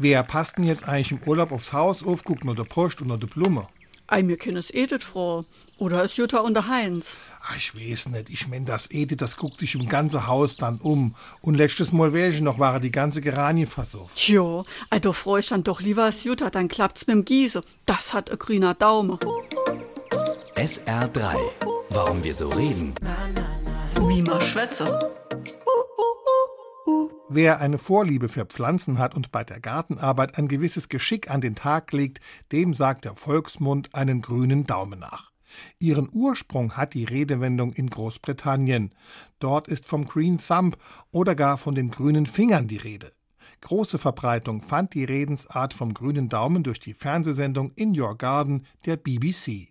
Wer passt denn jetzt eigentlich im Urlaub aufs Haus auf, guckt nur der Post und nur der Blume? Ei, mir kennes Edith, Frau. Oder ist Jutta und der Heinz? Ah, ich weiß nicht. Ich mein, das Edith, das guckt sich im ganzen Haus dann um. Und letztes Mal welche noch war die ganze Geranien versucht. Jo, ei, da freu ich dann doch lieber als Jutta, dann klappt's mit dem Giese. Das hat a grüner Daumen. SR3. Warum wir so reden. Wie man schwätze. Wer eine Vorliebe für Pflanzen hat und bei der Gartenarbeit ein gewisses Geschick an den Tag legt, dem sagt der Volksmund einen grünen Daumen nach. Ihren Ursprung hat die Redewendung in Großbritannien. Dort ist vom Green Thumb oder gar von den grünen Fingern die Rede. Große Verbreitung fand die Redensart vom grünen Daumen durch die Fernsehsendung In Your Garden der BBC.